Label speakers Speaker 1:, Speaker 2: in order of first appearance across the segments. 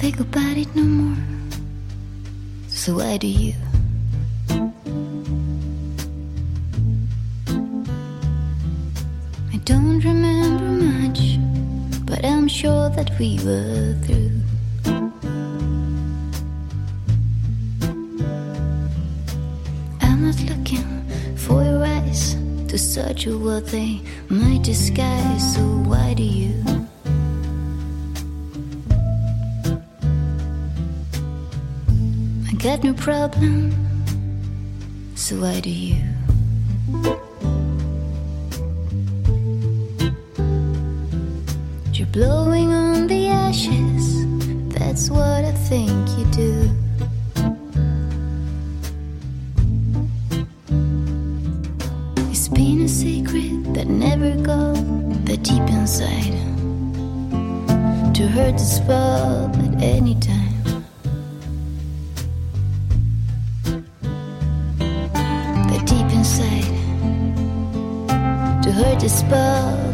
Speaker 1: think about it no more. So why do you? Don't remember much, but I'm sure that we were through. I'm not looking for your eyes to search for what they might disguise. So why do you? I got no problem. So why do you? Blowing on the ashes. That's what I think you do. It's been a secret that never got that deep inside to hurt the spot at any time. That deep inside to hurt the spot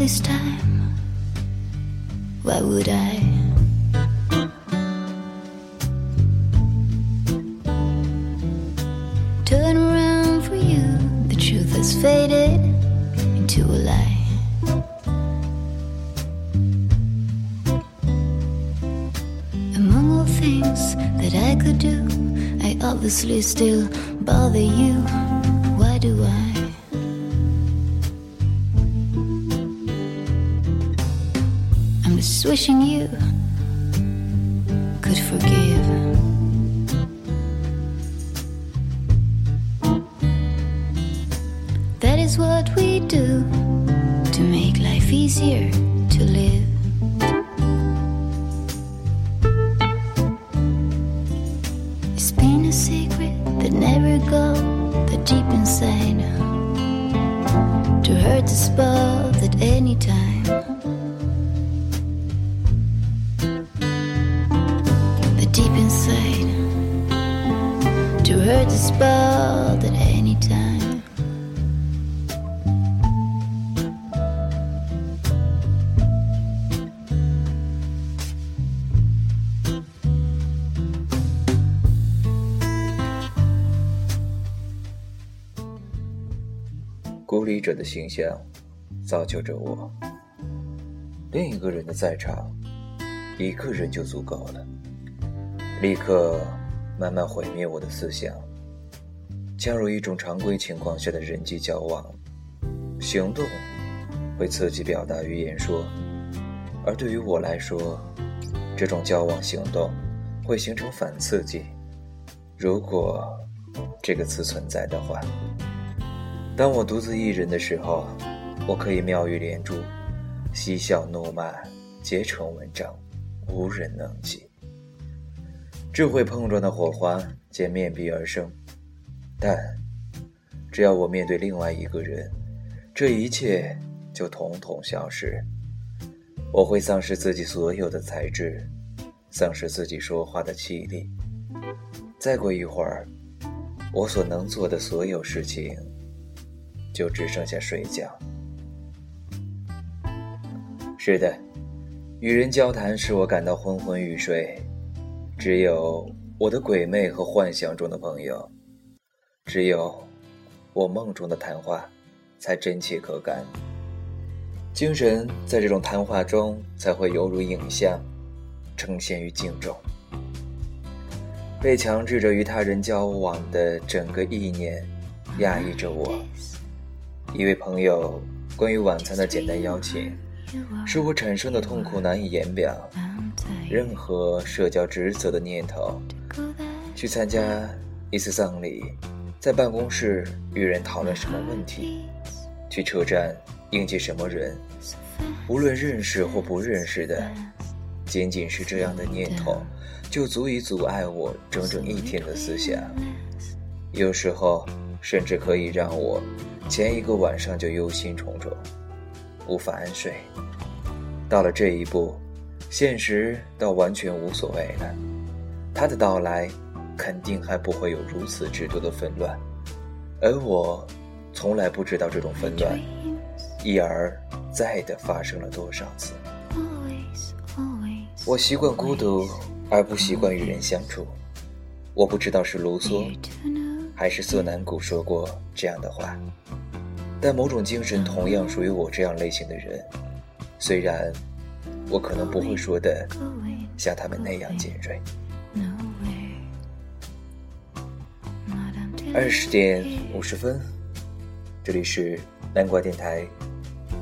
Speaker 1: this time, why would I? Turn around for you, the truth has faded into a lie. Among all things that I could do, I obviously still bother you. Why do I? Wishing you could forgive. That is what we do to make life easier deep inside to hurt the spell at any time.
Speaker 2: 孤立者的形象造就着我。另一个人的在场，一个人就足够了，立刻慢慢毁灭我的思想。加入一种常规情况下的人际交往，行动会刺激表达与言说，而对于我来说，这种交往行动会形成反刺激。如果这个词存在的话。当我独自一人的时候，我可以妙语连珠，嬉笑怒骂，结成文章，无人能及。智慧碰撞的火花皆面壁而生，但只要我面对另外一个人，这一切就统统消失。我会丧失自己所有的才智，丧失自己说话的气力。再过一会儿，我所能做的所有事情。就只剩下睡觉。是的，与人交谈使我感到昏昏欲睡，只有我的鬼魅和幻想中的朋友，只有我梦中的谈话，才真切可感。精神在这种谈话中才会犹如影像，呈现于镜中。被强制着与他人交往的整个意念，压抑着我。一位朋友关于晚餐的简单邀请，使我产生的痛苦难以言表。任何社交职责的念头，去参加一次葬礼，在办公室与人讨论什么问题，去车站迎接什么人，无论认识或不认识的，仅仅是这样的念头，就足以阻碍我整整一天的思想。有时候，甚至可以让我前一个晚上就忧心忡忡，无法安睡。到了这一步，现实倒完全无所谓了。他的到来，肯定还不会有如此之多的纷乱，而我，从来不知道这种纷乱，一而再的发生了多少次。我习惯孤独，而不习惯与人相处。我不知道是卢梭。还是色南谷说过这样的话，但某种精神同样属于我这样类型的人。虽然我可能不会说的像他们那样尖锐。二十点五十分，这里是南瓜电台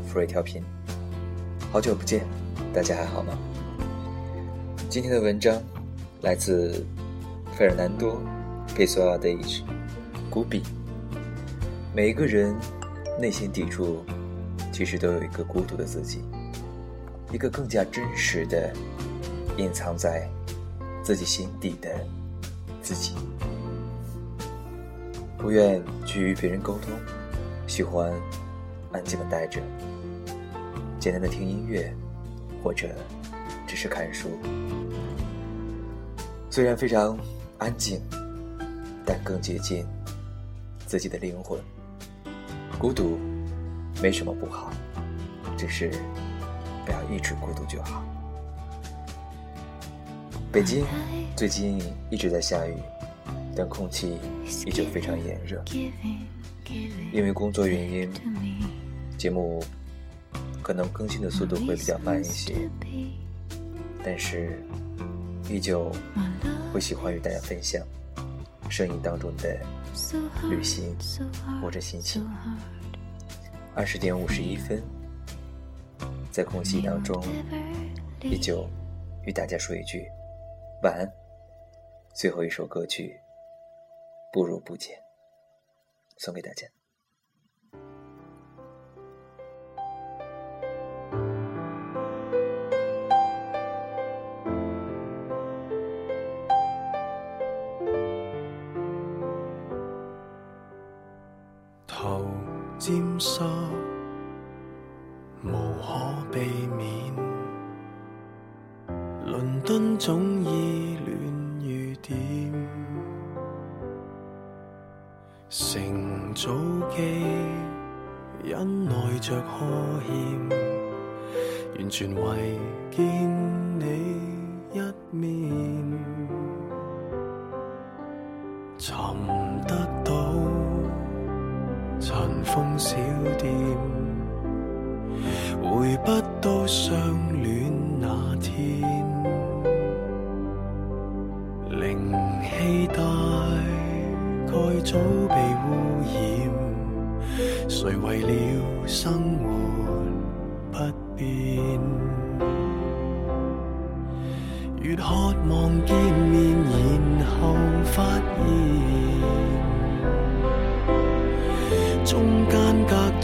Speaker 2: 福瑞调频。好久不见，大家还好吗？今天的文章来自费尔南多·佩索亚的一句。古比。每一个人内心抵触，其实都有一个孤独的自己，一个更加真实的隐藏在自己心底的自己。不愿去与别人沟通，喜欢安静的待着，简单的听音乐，或者只是看书。虽然非常安静，但更接近。自己的灵魂，孤独没什么不好，只是不要一直孤独就好。北京最近一直在下雨，但空气依旧非常炎热。因为工作原因，节目可能更新的速度会比较慢一些，但是依旧会喜欢与大家分享声音当中的。旅行或者心情。二十点五十一分，在空隙当中，依旧与大家说一句晚安。最后一首歌曲《不如不见》，送给大家。
Speaker 3: 沾湿，无可避免。伦敦总依恋雨点，乘早机忍耐着呵欠，完全为见你一面，小店，回不到相恋那天。灵气大概早被污染，谁为了生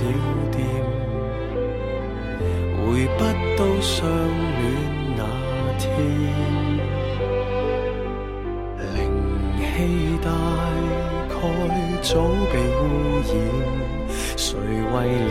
Speaker 3: 小店，回不到相恋那天。灵气大概早被污染，谁为了？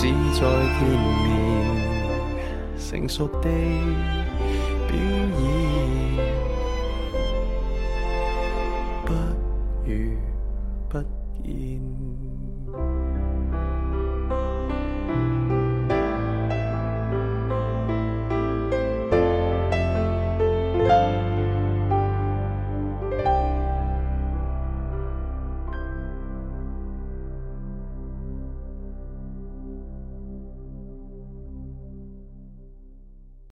Speaker 3: 只在见面，成熟地表演，不如不见。